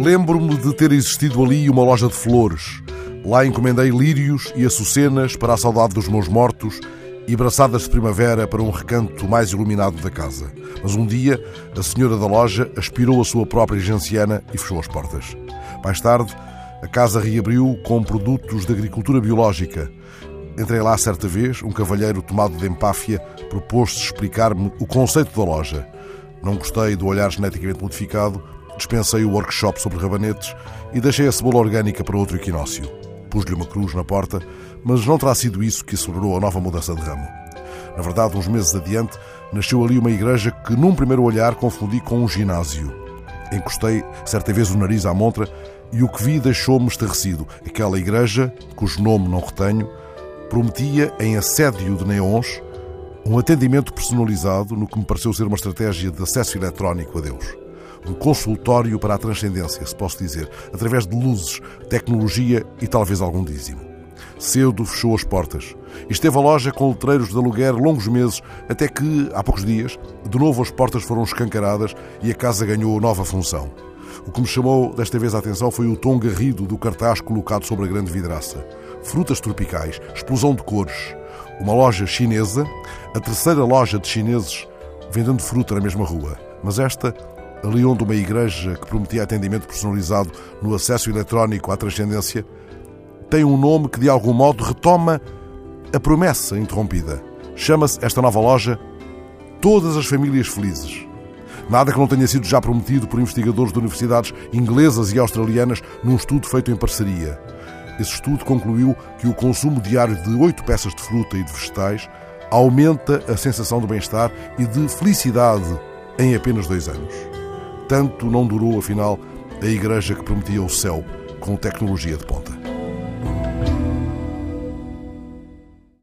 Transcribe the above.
Lembro-me de ter existido ali uma loja de flores. Lá encomendei lírios e açucenas para a saudade dos meus mortos e braçadas de primavera para um recanto mais iluminado da casa. Mas um dia, a senhora da loja aspirou a sua própria genciana e fechou as portas. Mais tarde, a casa reabriu com produtos de agricultura biológica. Entrei lá certa vez, um cavalheiro tomado de empáfia propôs-se explicar-me o conceito da loja. Não gostei do olhar geneticamente modificado, dispensei o workshop sobre rabanetes e deixei a cebola orgânica para outro equinócio. Pus-lhe uma cruz na porta, mas não terá sido isso que acelerou a nova mudança de ramo. Na verdade, uns meses adiante, nasceu ali uma igreja que, num primeiro olhar, confundi com um ginásio. Encostei certa vez o nariz à montra e o que vi deixou-me estarrecido. Aquela igreja, cujo nome não retenho, prometia, em assédio de neons, um atendimento personalizado no que me pareceu ser uma estratégia de acesso eletrónico a Deus. Um consultório para a transcendência, se posso dizer, através de luzes, tecnologia e talvez algum dízimo. Cedo fechou as portas e esteve a loja com letreiros de aluguer longos meses, até que, há poucos dias, de novo as portas foram escancaradas e a casa ganhou nova função. O que me chamou desta vez a atenção foi o tom garrido do cartaz colocado sobre a grande vidraça. Frutas tropicais, explosão de cores. Uma loja chinesa, a terceira loja de chineses vendendo fruta na mesma rua. Mas esta, ali onde uma igreja que prometia atendimento personalizado no acesso eletrónico à transcendência, tem um nome que de algum modo retoma a promessa interrompida. Chama-se esta nova loja Todas as Famílias Felizes. Nada que não tenha sido já prometido por investigadores de universidades inglesas e australianas num estudo feito em parceria. Esse estudo concluiu que o consumo diário de oito peças de fruta e de vegetais aumenta a sensação de bem-estar e de felicidade em apenas dois anos. Tanto não durou, afinal, a igreja que prometia o céu com tecnologia de ponta.